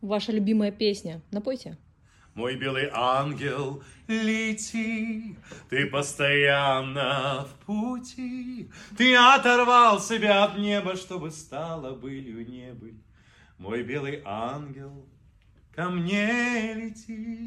Ваша любимая песня. Напойте. Мой белый ангел, лети, ты постоянно в пути. Ты оторвал себя от неба, чтобы стало былью небы. Мой белый ангел, ко мне лети.